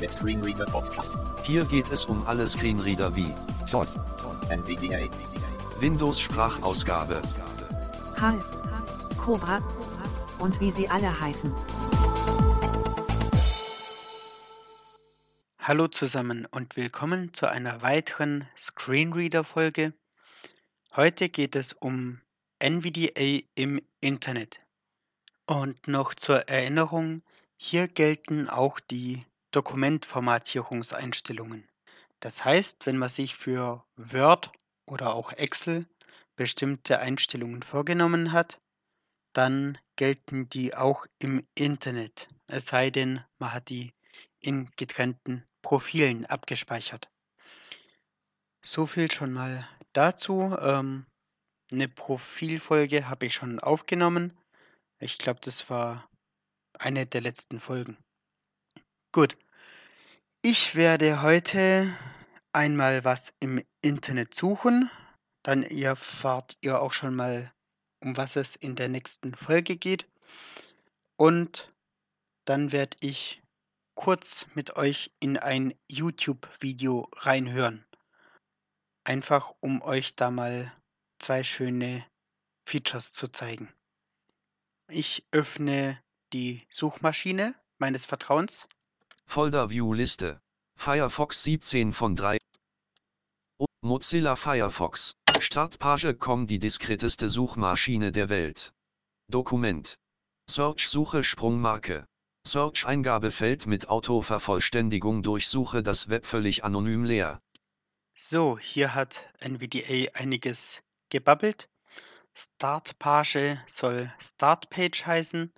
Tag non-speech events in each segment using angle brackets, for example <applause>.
Der Screenreader Podcast. Hier geht es um alle Screenreader wie DOS. NVDA. Windows Sprachausgabe, HAL, Cobra und wie sie alle heißen. Hallo zusammen und willkommen zu einer weiteren Screenreader-Folge. Heute geht es um NVDA im Internet. Und noch zur Erinnerung, hier gelten auch die Dokumentformatierungseinstellungen. Das heißt, wenn man sich für Word oder auch Excel bestimmte Einstellungen vorgenommen hat, dann gelten die auch im Internet, es sei denn, man hat die in getrennten Profilen abgespeichert. So viel schon mal dazu. Ähm, eine Profilfolge habe ich schon aufgenommen. Ich glaube, das war eine der letzten Folgen. Gut. Ich werde heute einmal was im Internet suchen. Dann erfahrt ihr auch schon mal, um was es in der nächsten Folge geht. Und dann werde ich kurz mit euch in ein YouTube-Video reinhören. Einfach um euch da mal zwei schöne Features zu zeigen. Ich öffne die Suchmaschine meines Vertrauens. Folder View Liste, Firefox 17 von 3. Und Mozilla Firefox, Startpage com die diskreteste Suchmaschine der Welt. Dokument. Search Suche Sprungmarke. Search Eingabefeld mit Autovervollständigung durchsuche das Web völlig anonym leer. So, hier hat NVDA einiges gebabbelt. Startpage soll Startpage heißen.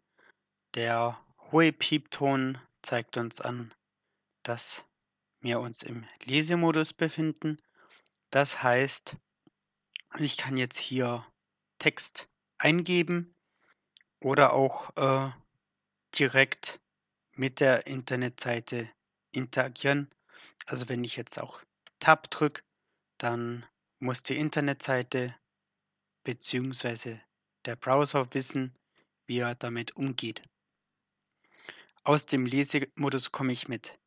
Der hohe Piepton zeigt uns an, dass wir uns im Lesemodus befinden. Das heißt, ich kann jetzt hier Text eingeben oder auch äh, direkt mit der Internetseite interagieren. Also wenn ich jetzt auch Tab drücke, dann muss die Internetseite bzw. der Browser wissen, wie er damit umgeht. Aus dem Lesemodus komme ich mit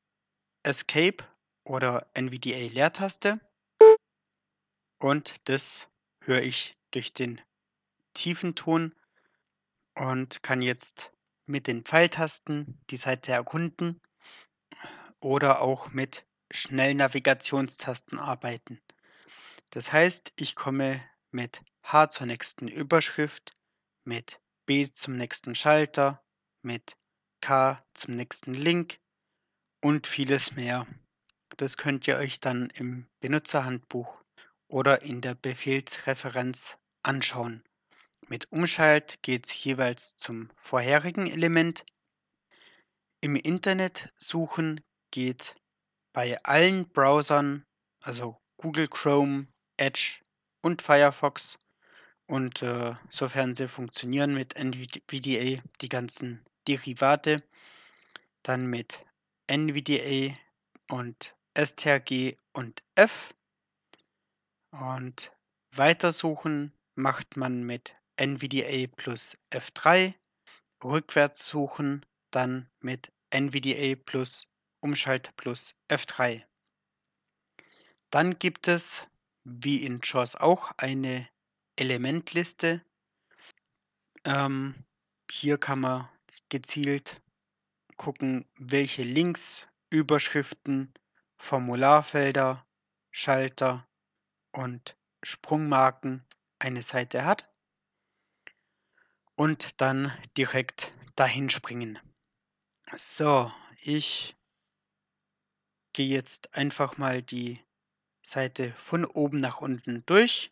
Escape oder NVDA Leertaste und das höre ich durch den tiefen Ton und kann jetzt mit den Pfeiltasten die Seite erkunden oder auch mit Schnellnavigationstasten arbeiten. Das heißt, ich komme mit H zur nächsten Überschrift, mit B zum nächsten Schalter, mit K zum nächsten Link und vieles mehr. Das könnt ihr euch dann im Benutzerhandbuch oder in der Befehlsreferenz anschauen. Mit Umschalt geht es jeweils zum vorherigen Element. Im Internet suchen geht bei allen Browsern, also Google Chrome, Edge und Firefox und äh, sofern sie funktionieren mit NVDA, die ganzen Derivate, dann mit NVDA und STRG und F. Und weitersuchen macht man mit NVDA plus F3, rückwärts suchen dann mit NVDA plus Umschalt plus F3. Dann gibt es, wie in JAWS auch, eine Elementliste. Ähm, hier kann man gezielt gucken, welche Links, Überschriften, Formularfelder, Schalter und Sprungmarken eine Seite hat und dann direkt dahin springen. So, ich gehe jetzt einfach mal die Seite von oben nach unten durch,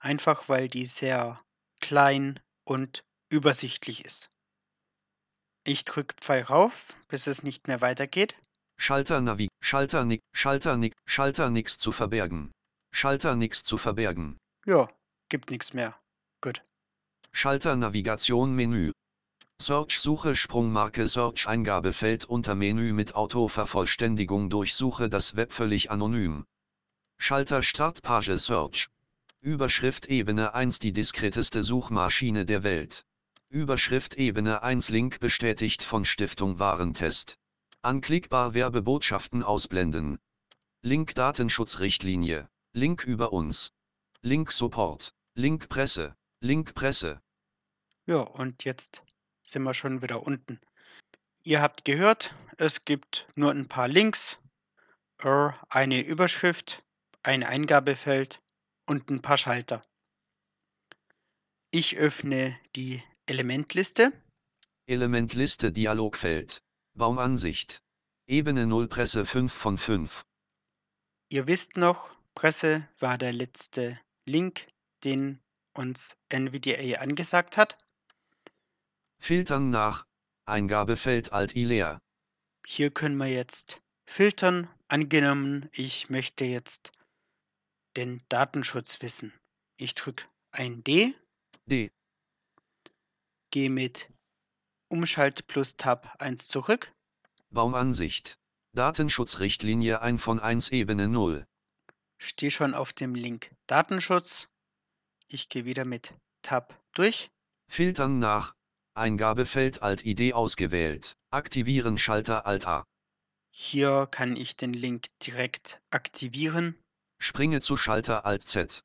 einfach weil die sehr klein und übersichtlich ist. Ich drücke Pfeil rauf, bis es nicht mehr weitergeht. Schalter Navi, Schalter Nick, Schalter Nick, Schalter nix zu verbergen. Schalter nix zu verbergen. Ja, gibt nichts mehr. Gut. Schalter Navigation Menü. Search Suche Sprungmarke Search Eingabefeld unter Menü mit Autovervollständigung durchsuche das Web völlig anonym. Schalter Startpage Search. Überschrift Ebene 1 die diskreteste Suchmaschine der Welt. Überschrift Ebene 1 Link bestätigt von Stiftung Warentest. Anklickbar Werbebotschaften ausblenden. Link Datenschutzrichtlinie. Link über uns. Link Support. Link Presse. Link Presse. Ja, und jetzt sind wir schon wieder unten. Ihr habt gehört, es gibt nur ein paar Links, eine Überschrift, ein Eingabefeld und ein paar Schalter. Ich öffne die Elementliste. Elementliste Dialogfeld. Baumansicht. Ebene 0 Presse 5 von 5. Ihr wisst noch, Presse war der letzte Link, den uns NVDA angesagt hat. Filtern nach. Eingabefeld Alt-I leer. Hier können wir jetzt filtern. Angenommen, ich möchte jetzt den Datenschutz wissen. Ich drücke ein D, D. gehe mit Umschalt plus Tab 1 zurück, Baumansicht. Datenschutzrichtlinie 1 von 1 Ebene 0. stehe schon auf dem Link Datenschutz. Ich gehe wieder mit Tab durch. Filtern nach. Eingabefeld Alt-ID ausgewählt. Aktivieren Schalter Alt-A. Hier kann ich den Link direkt aktivieren. Springe zu Schalter Alt-Z.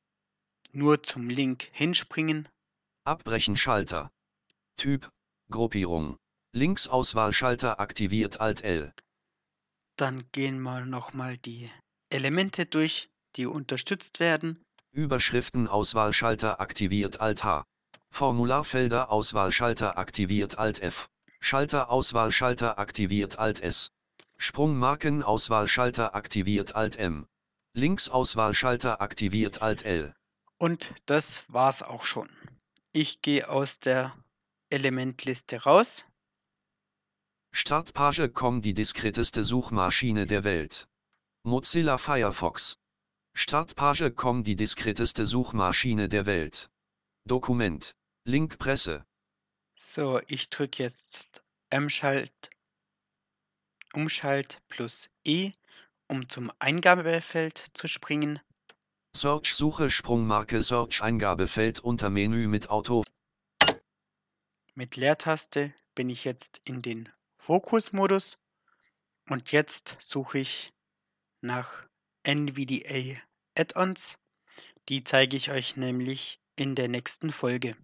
Nur zum Link hinspringen. Abbrechen Schalter. Typ. Gruppierung. Linksauswahlschalter aktiviert Alt-L. Dann gehen wir nochmal die Elemente durch, die unterstützt werden. Überschriftenauswahlschalter aktiviert Alt-H. Formularfelder Auswahlschalter aktiviert Alt-F. Schalter-Auswahlschalter aktiviert Alt-S. Sprungmarken-Auswahlschalter aktiviert Alt-M. Linksauswahlschalter aktiviert Alt-L. Und das war's auch schon. Ich gehe aus der Elementliste raus. Startpage com die diskreteste Suchmaschine der Welt. Mozilla Firefox. Startpage com die diskreteste Suchmaschine der Welt. Dokument. Link Presse. So, ich drücke jetzt M-Schalt, Umschalt plus E, um zum Eingabefeld zu springen. Search Suche Sprungmarke Search Eingabefeld unter Menü mit Auto. Mit Leertaste bin ich jetzt in den Fokusmodus und jetzt suche ich nach NVDA Add-ons. Die zeige ich euch nämlich in der nächsten Folge.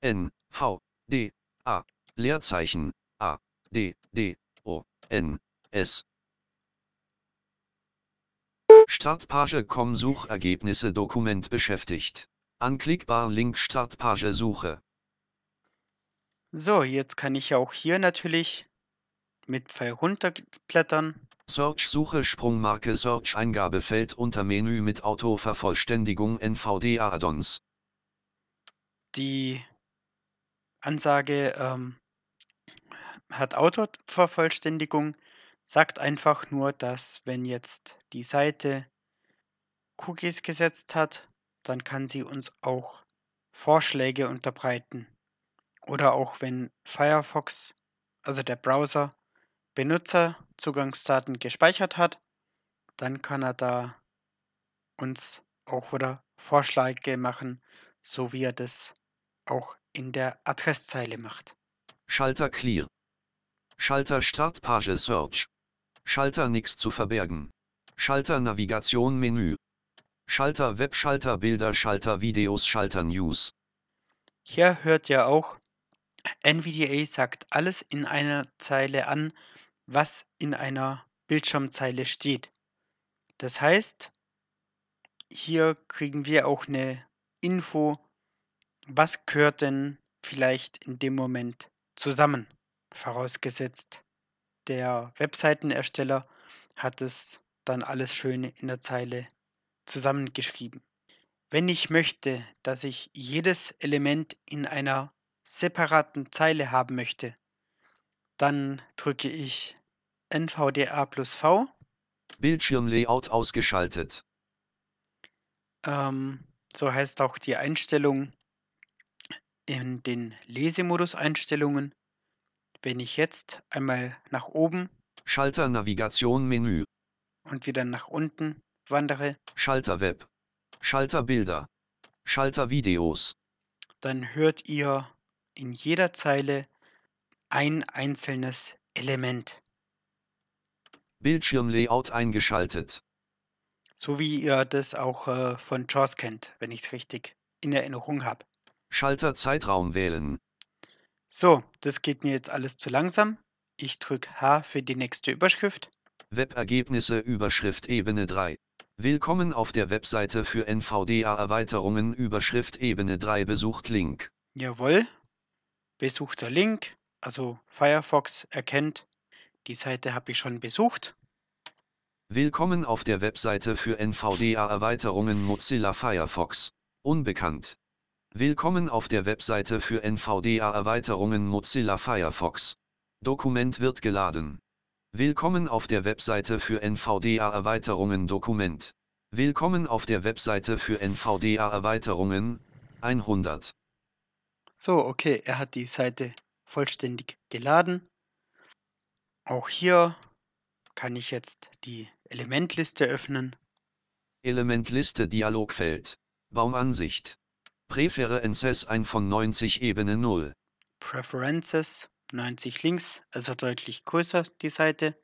N, V, D, A, Leerzeichen, A, D, D, O, N, S. Startpage com Suchergebnisse Dokument beschäftigt. Anklickbar Link Startpage Suche. So, jetzt kann ich auch hier natürlich mit Pfeil runterblättern. Search Suche Sprungmarke Search Eingabefeld unter Menü mit Autovervollständigung NVDA Add-ons. Die Ansage ähm, hat Autovervollständigung, sagt einfach nur, dass wenn jetzt die Seite Cookies gesetzt hat, dann kann sie uns auch Vorschläge unterbreiten. Oder auch wenn Firefox, also der Browser, Benutzerzugangsdaten gespeichert hat, dann kann er da uns auch wieder Vorschläge machen, so wie er das auch in der Adresszeile macht. Schalter Clear. Schalter Startpage Search. Schalter Nix zu verbergen. Schalter Navigation Menü. Schalter Web Schalter Bilder Schalter Videos Schalter News. Hier hört ihr auch, NVDA sagt alles in einer Zeile an, was in einer Bildschirmzeile steht. Das heißt, hier kriegen wir auch eine Info, was gehört denn vielleicht in dem Moment zusammen, vorausgesetzt der Webseitenersteller hat es dann alles schön in der Zeile zusammengeschrieben. Wenn ich möchte, dass ich jedes Element in einer separaten Zeile haben möchte, dann drücke ich NVDA plus V. Bildschirmlayout ausgeschaltet. Ähm, so heißt auch die Einstellung in den Lesemodus-Einstellungen. Wenn ich jetzt einmal nach oben Schalter Navigation Menü. und wieder nach unten wandere, Schalter Web. Schalter Bilder. Schalter Videos. dann hört ihr in jeder Zeile ein einzelnes Element. Bildschirmlayout eingeschaltet. So wie ihr das auch äh, von JAWS kennt, wenn ich es richtig in Erinnerung habe. Schalter Zeitraum wählen. So, das geht mir jetzt alles zu langsam. Ich drücke H für die nächste Überschrift. Webergebnisse Überschrift Ebene 3. Willkommen auf der Webseite für NVDA-Erweiterungen Überschrift Ebene 3 besucht Link. Jawohl. Besuchter Link. Also Firefox erkennt, die Seite habe ich schon besucht. Willkommen auf der Webseite für NVDA-Erweiterungen Mozilla Firefox. Unbekannt. Willkommen auf der Webseite für NVDA-Erweiterungen Mozilla Firefox. Dokument wird geladen. Willkommen auf der Webseite für NVDA-Erweiterungen Dokument. Willkommen auf der Webseite für NVDA-Erweiterungen 100. So, okay, er hat die Seite vollständig geladen. Auch hier kann ich jetzt die Elementliste öffnen. Elementliste Dialogfeld. Baumansicht. Präferences ein von 90 Ebene 0. Preferences 90 links, also deutlich größer die Seite.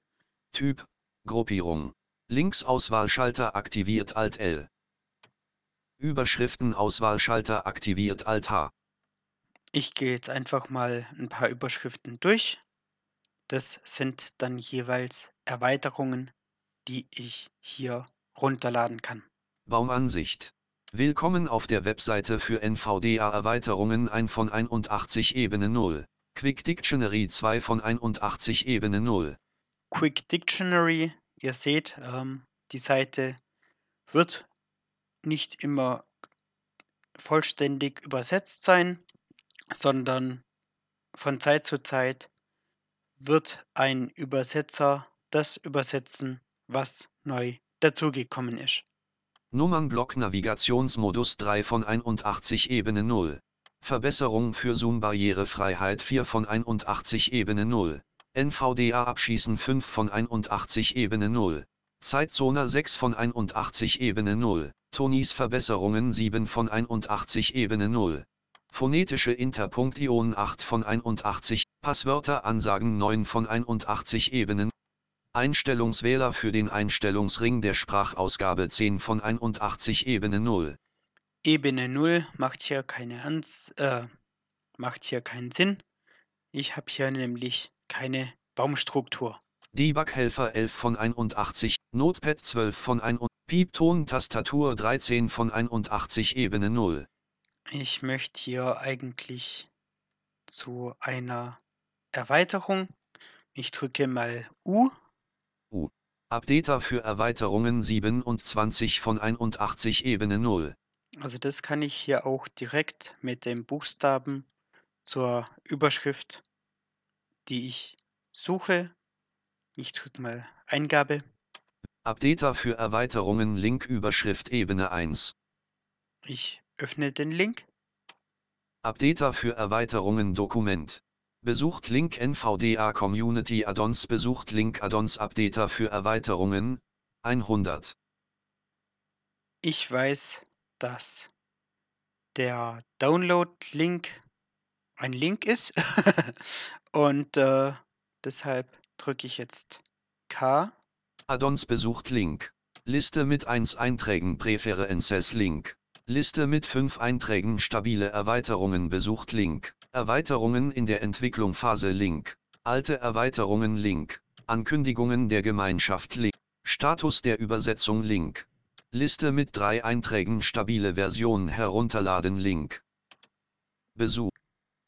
Typ, Gruppierung. Linksauswahlschalter aktiviert Alt L. Überschriftenauswahlschalter aktiviert Alt H. Ich gehe jetzt einfach mal ein paar Überschriften durch. Das sind dann jeweils Erweiterungen, die ich hier runterladen kann. Baumansicht. Willkommen auf der Webseite für NVDA-Erweiterungen ein von 81 Ebene 0. Quick Dictionary 2 von 81 Ebene 0. Quick Dictionary, ihr seht, ähm, die Seite wird nicht immer vollständig übersetzt sein, sondern von Zeit zu Zeit wird ein Übersetzer das übersetzen, was neu dazugekommen ist. Nummernblock Navigationsmodus 3 von 81 Ebene 0. Verbesserung für Zoom-Barrierefreiheit 4 von 81 Ebene 0. NVDA abschießen 5 von 81 Ebene 0. Zeitzone 6 von 81 Ebene 0. Tonis Verbesserungen 7 von 81 Ebene 0. Phonetische Interpunktion 8 von 81. Passwörter Ansagen 9 von 81 Ebenen. Einstellungswähler für den Einstellungsring der Sprachausgabe 10 von 81 Ebene 0. Ebene 0 macht hier keine Ans äh, macht hier keinen Sinn. Ich habe hier nämlich keine Baumstruktur. Debug-Helfer 11 von 81, Notepad 12 von 1 und Piepton-Tastatur 13 von 81 Ebene 0. Ich möchte hier eigentlich zu einer Erweiterung. Ich drücke mal U. Updater für Erweiterungen 27 von 81 Ebene 0. Also das kann ich hier auch direkt mit den Buchstaben zur Überschrift, die ich suche. Ich drücke mal Eingabe. Updater für Erweiterungen Link Überschrift Ebene 1. Ich öffne den Link. Updater für Erweiterungen Dokument. Besucht Link NVDA Community Addons Besucht Link Addons Updater für Erweiterungen 100. Ich weiß, dass der Download-Link ein Link ist <laughs> und äh, deshalb drücke ich jetzt K. Addons besucht Link. Liste mit 1 Einträgen Präferences Link. Liste mit 5 Einträgen stabile Erweiterungen besucht Link. Erweiterungen in der Entwicklung Phase Link. Alte Erweiterungen Link. Ankündigungen der Gemeinschaft Link. Status der Übersetzung Link. Liste mit 3 Einträgen stabile Version herunterladen Link. Besuch.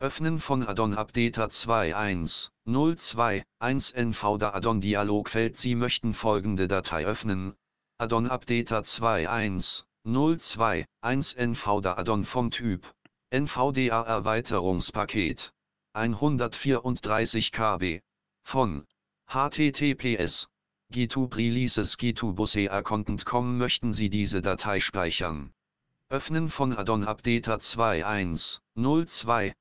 Öffnen von Addon Updater 2.1.0.2.1 NV Addon Dialogfeld Sie möchten folgende Datei öffnen. Addon Updater 2.1 02, 1 NVDA-Addon vom Typ, NVDA-Erweiterungspaket, 134 KB, von https gitub releases gitubusea content.com möchten Sie diese Datei speichern. Öffnen von Addon Updater 21021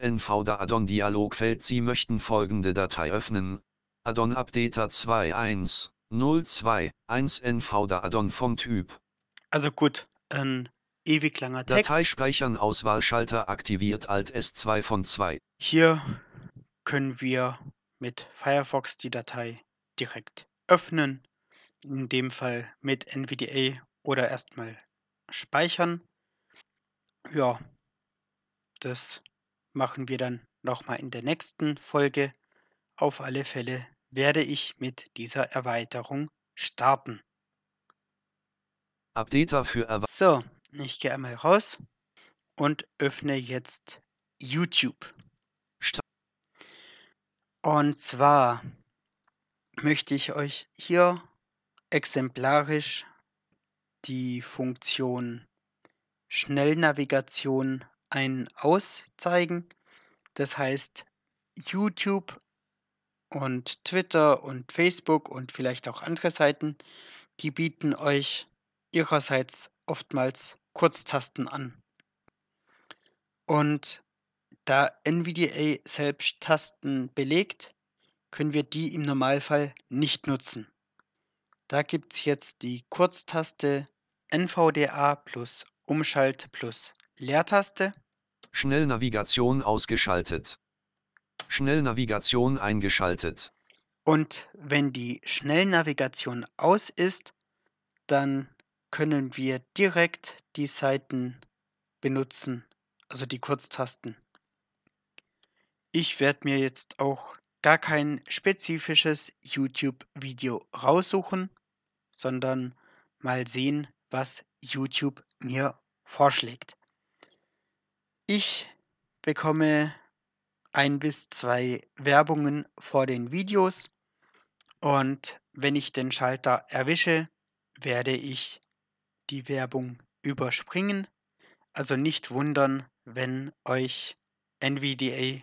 NVDA Addon Dialogfeld Sie möchten folgende Datei öffnen. Addon Updater 21021 NVDA Addon vom Typ. Also gut, ein ewig langer Text. Datei speichern Auswahlschalter aktiviert Alt S2 von 2. Hier können wir mit Firefox die Datei direkt öffnen, in dem Fall mit NVDA oder erstmal speichern. Ja, das machen wir dann nochmal in der nächsten Folge. Auf alle Fälle werde ich mit dieser Erweiterung starten. Updater für Erwe So, ich gehe einmal raus und öffne jetzt YouTube. Und zwar möchte ich euch hier exemplarisch die Funktion Schnellnavigation ein aus zeigen. Das heißt, YouTube und Twitter und Facebook und vielleicht auch andere Seiten, die bieten euch ihrerseits oftmals Kurztasten an. Und da NVDA selbst Tasten belegt, können wir die im Normalfall nicht nutzen. Da gibt es jetzt die Kurztaste NVDA plus Umschalt plus Leertaste. Schnellnavigation ausgeschaltet. Schnellnavigation eingeschaltet. Und wenn die Schnellnavigation aus ist, dann können wir direkt die Seiten benutzen, also die Kurztasten. Ich werde mir jetzt auch gar kein spezifisches YouTube-Video raussuchen, sondern mal sehen, was YouTube mir vorschlägt. Ich bekomme ein bis zwei Werbungen vor den Videos und wenn ich den Schalter erwische, werde ich die Werbung überspringen. Also nicht wundern, wenn euch NVDA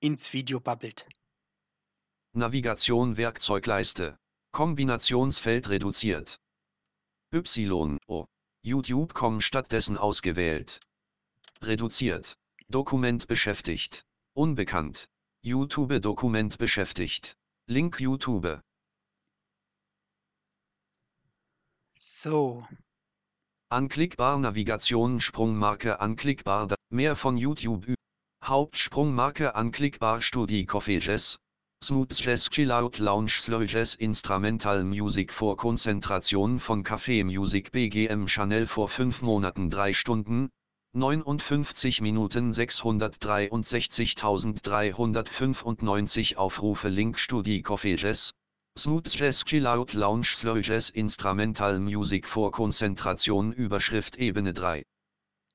ins Video babbelt. Navigation Werkzeugleiste. Kombinationsfeld reduziert. Y, O. YouTube.com stattdessen ausgewählt. Reduziert. Dokument beschäftigt. Unbekannt. YouTube Dokument beschäftigt. Link YouTube. So, Anklickbar Navigation Sprungmarke anklickbar da Mehr von YouTube Hauptsprungmarke anklickbar Studi Coffee Jazz Smooth Jazz Chillout Lounge Slow Jazz Instrumental Music vor Konzentration von Café Music BGM Chanel vor 5 Monaten 3 Stunden 59 Minuten 663.395 Aufrufe Link Studi Coffee Jazz Smooth Jazz Chillout Lounge Slow Jazz Instrumental Music vor Konzentration Überschrift Ebene 3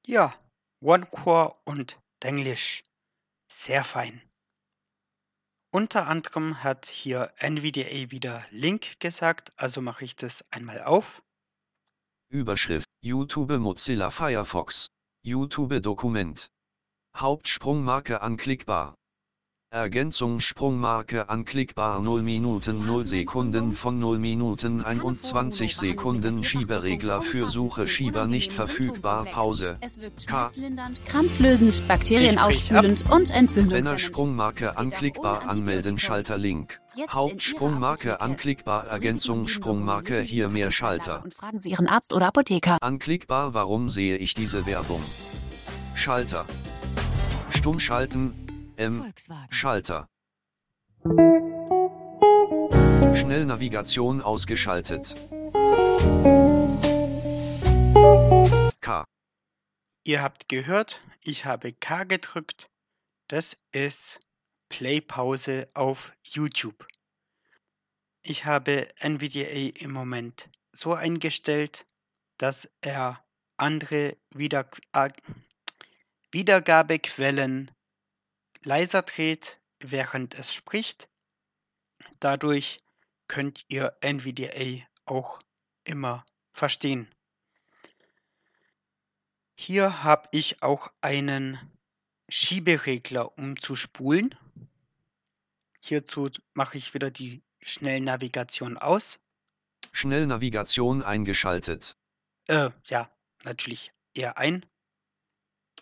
ja, OneCore und Denglisch. Sehr fein. Unter anderem hat hier NVDA wieder Link gesagt, also mache ich das einmal auf. Überschrift YouTube Mozilla Firefox YouTube Dokument Hauptsprungmarke anklickbar Ergänzung Sprungmarke anklickbar 0 Minuten 0 Sekunden von 0 Minuten 21 Sekunden Schieberegler für Suche Schieber nicht verfügbar Pause K. krampflösend, bakterien aufspülend und Renner entzündungshemmend. Sprungmarke anklickbar anmelden. Schalter Link Hauptsprungmarke anklickbar Ergänzung Sprungmarke hier mehr Schalter Und fragen Sie Ihren Arzt oder Apotheker. Anklickbar Warum sehe ich diese Werbung Schalter Stumm schalten M Volkswagen. Schalter Schnellnavigation ausgeschaltet. K. Ihr habt gehört, ich habe K gedrückt. Das ist Play-Pause auf YouTube. Ich habe NVDA im Moment so eingestellt, dass er andere Wieder äh, Wiedergabequellen leiser dreht, während es spricht. Dadurch könnt ihr NVDA auch immer verstehen. Hier habe ich auch einen Schieberegler, um zu spulen. Hierzu mache ich wieder die Schnellnavigation aus. Schnellnavigation eingeschaltet. Äh, ja, natürlich eher ein.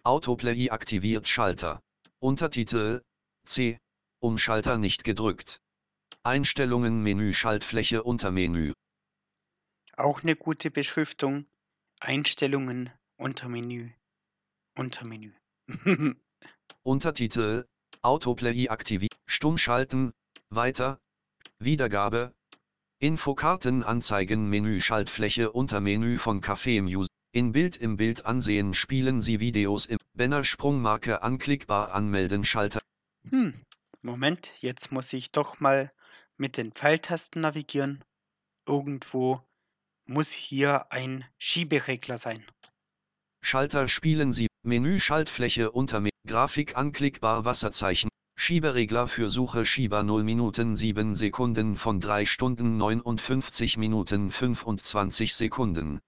Autoplay aktiviert Schalter. Untertitel C. Umschalter nicht gedrückt. Einstellungen Menü Schaltfläche Untermenü. Auch eine gute Beschriftung. Einstellungen, Untermenü, Untermenü. <laughs> Untertitel Autoplay aktiviert. Stummschalten. Weiter. Wiedergabe. Infokarten anzeigen Menü Schaltfläche unter Menü von Café im User. In Bild im Bild ansehen spielen Sie Videos im Banner Sprungmarke anklickbar anmelden Schalter. Hm, Moment, jetzt muss ich doch mal mit den Pfeiltasten navigieren. Irgendwo muss hier ein Schieberegler sein. Schalter spielen Sie Menü Schaltfläche unter Me Grafik anklickbar Wasserzeichen Schieberegler für Suche Schieber 0 Minuten 7 Sekunden von 3 Stunden 59 Minuten 25 Sekunden.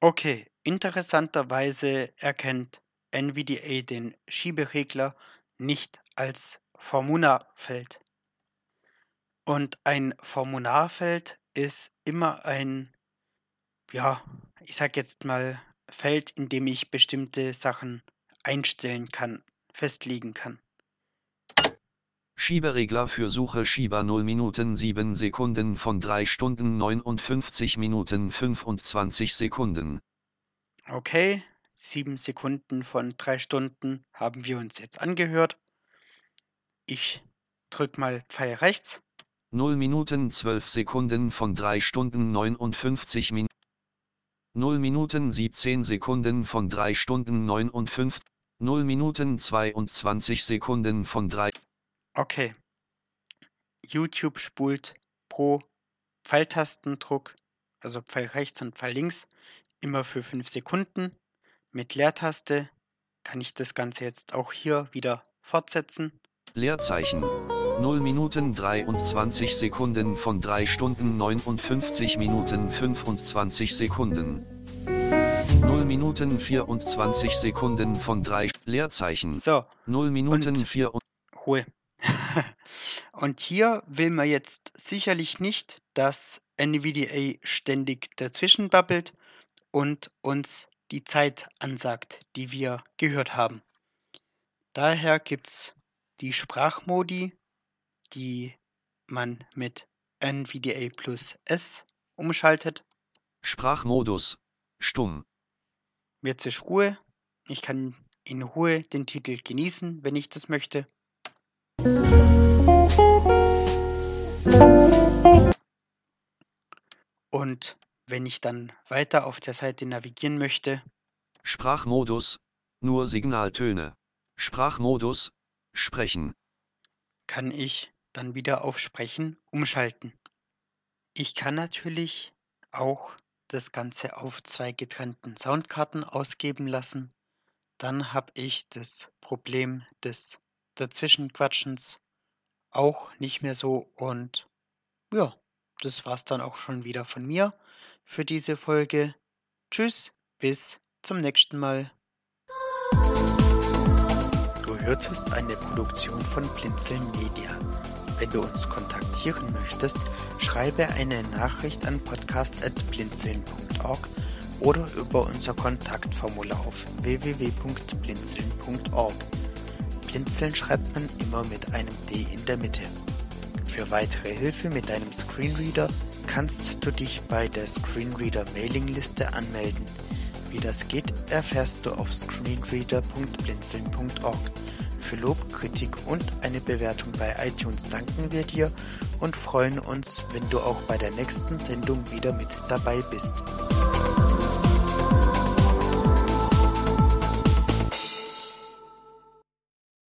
Okay, interessanterweise erkennt NVDA den Schieberegler nicht als Formularfeld. Und ein Formularfeld ist immer ein, ja, ich sag jetzt mal, Feld, in dem ich bestimmte Sachen einstellen kann, festlegen kann. Schieberegler für Suche Schieber 0 Minuten 7 Sekunden von 3 Stunden 59 Minuten 25 Sekunden. Okay, sieben Sekunden von drei Stunden haben wir uns jetzt angehört. Ich drück mal Pfeil rechts. 0 Minuten 12 Sekunden von 3 Stunden 59 Minuten. 0 Minuten 17 Sekunden von 3 Stunden 59. 0 Minuten 22 Sekunden von 3. Okay. YouTube spult pro Pfeiltastendruck, also Pfeil rechts und Pfeil links, immer für 5 Sekunden. Mit Leertaste kann ich das Ganze jetzt auch hier wieder fortsetzen. Leerzeichen. 0 Minuten 23 Sekunden von 3 Stunden 59 Minuten 25 Sekunden. 0 Minuten 24 Sekunden von 3 Leerzeichen. So, 0 Minuten Und- 4 und Ruhe. <laughs> und hier will man jetzt sicherlich nicht, dass NVDA ständig dazwischen babbelt und uns die Zeit ansagt, die wir gehört haben. Daher gibt es die Sprachmodi, die man mit NVDA plus S umschaltet. Sprachmodus. Stumm. Jetzt ist Ruhe. Ich kann in Ruhe den Titel genießen, wenn ich das möchte. Und wenn ich dann weiter auf der Seite navigieren möchte, Sprachmodus. Nur Signaltöne. Sprachmodus. Sprechen. kann ich dann wieder auf Sprechen umschalten. Ich kann natürlich auch das Ganze auf zwei getrennten Soundkarten ausgeben lassen. Dann habe ich das Problem des Dazwischenquatschens auch nicht mehr so. Und ja, das war's dann auch schon wieder von mir für diese Folge. Tschüss, bis zum nächsten Mal. Du hörtest eine Produktion von Blinzeln Media. Wenn du uns kontaktieren möchtest, schreibe eine Nachricht an podcast.blinzeln.org oder über unser Kontaktformular auf www.blinzeln.org. Blinzeln schreibt man immer mit einem D in der Mitte. Für weitere Hilfe mit deinem Screenreader kannst du dich bei der Screenreader Mailingliste anmelden. Wie das geht, erfährst du auf screenreader.blinzeln.org. Für Lob, Kritik und eine Bewertung bei iTunes danken wir dir und freuen uns, wenn du auch bei der nächsten Sendung wieder mit dabei bist.